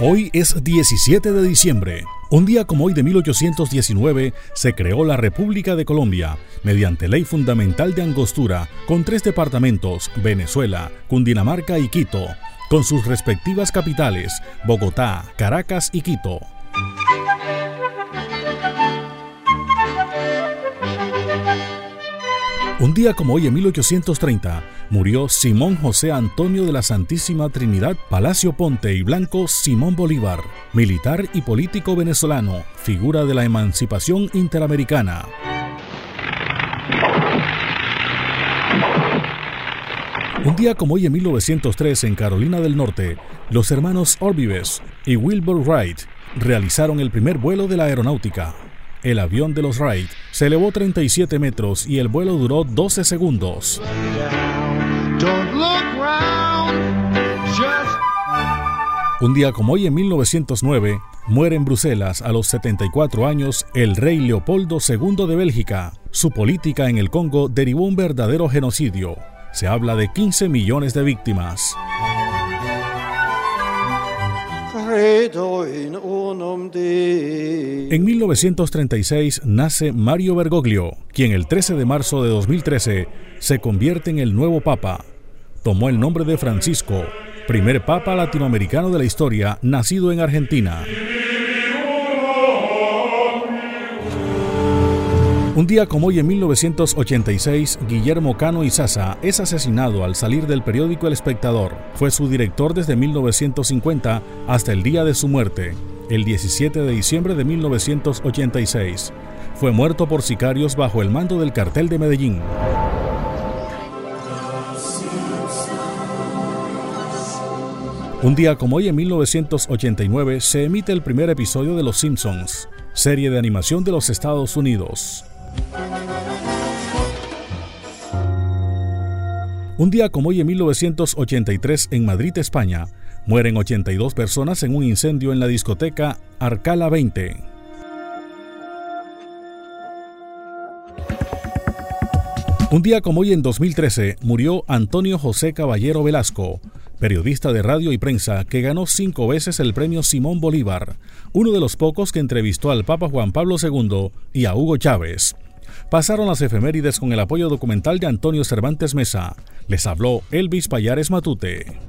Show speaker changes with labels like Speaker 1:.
Speaker 1: Hoy es 17 de diciembre. Un día como hoy de 1819 se creó la República de Colombia mediante ley fundamental de Angostura con tres departamentos, Venezuela, Cundinamarca y Quito, con sus respectivas capitales, Bogotá, Caracas y Quito. Un día como hoy en 1830 murió Simón José Antonio de la Santísima Trinidad Palacio Ponte y Blanco Simón Bolívar, militar y político venezolano, figura de la emancipación interamericana. Un día como hoy en 1903 en Carolina del Norte, los hermanos Orbives y Wilbur Wright realizaron el primer vuelo de la aeronáutica. El avión de los Wright se elevó 37 metros y el vuelo duró 12 segundos. Un día como hoy en 1909, muere en Bruselas a los 74 años el rey Leopoldo II de Bélgica. Su política en el Congo derivó un verdadero genocidio. Se habla de 15 millones de víctimas. En 1936 nace Mario Bergoglio, quien el 13 de marzo de 2013 se convierte en el nuevo Papa. Tomó el nombre de Francisco, primer Papa latinoamericano de la historia, nacido en Argentina. Un día como hoy en 1986, Guillermo Cano Izaza es asesinado al salir del periódico El Espectador. Fue su director desde 1950 hasta el día de su muerte, el 17 de diciembre de 1986. Fue muerto por sicarios bajo el mando del cartel de Medellín. Un día como hoy en 1989 se emite el primer episodio de Los Simpsons, serie de animación de los Estados Unidos. Un día como hoy en 1983 en Madrid, España, mueren 82 personas en un incendio en la discoteca Arcala 20. Un día como hoy en 2013 murió Antonio José Caballero Velasco, periodista de radio y prensa que ganó cinco veces el premio Simón Bolívar, uno de los pocos que entrevistó al Papa Juan Pablo II y a Hugo Chávez. Pasaron las efemérides con el apoyo documental de Antonio Cervantes Mesa. Les habló Elvis Payares Matute.